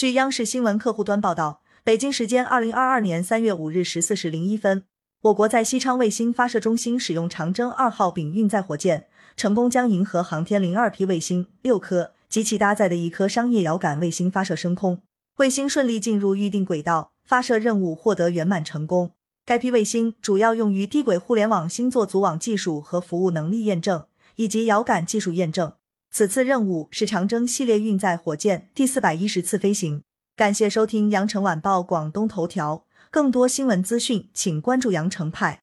据央视新闻客户端报道，北京时间二零二二年三月五日十四时零一分，我国在西昌卫星发射中心使用长征二号丙运载火箭，成功将银河航天零二 P 卫星六颗及其搭载的一颗商业遥感卫星发射升空，卫星顺利进入预定轨道，发射任务获得圆满成功。该批卫星主要用于低轨互联网星座组网技术和服务能力验证，以及遥感技术验证。此次任务是长征系列运载火箭第四百一十次飞行。感谢收听羊城晚报广东头条，更多新闻资讯，请关注羊城派。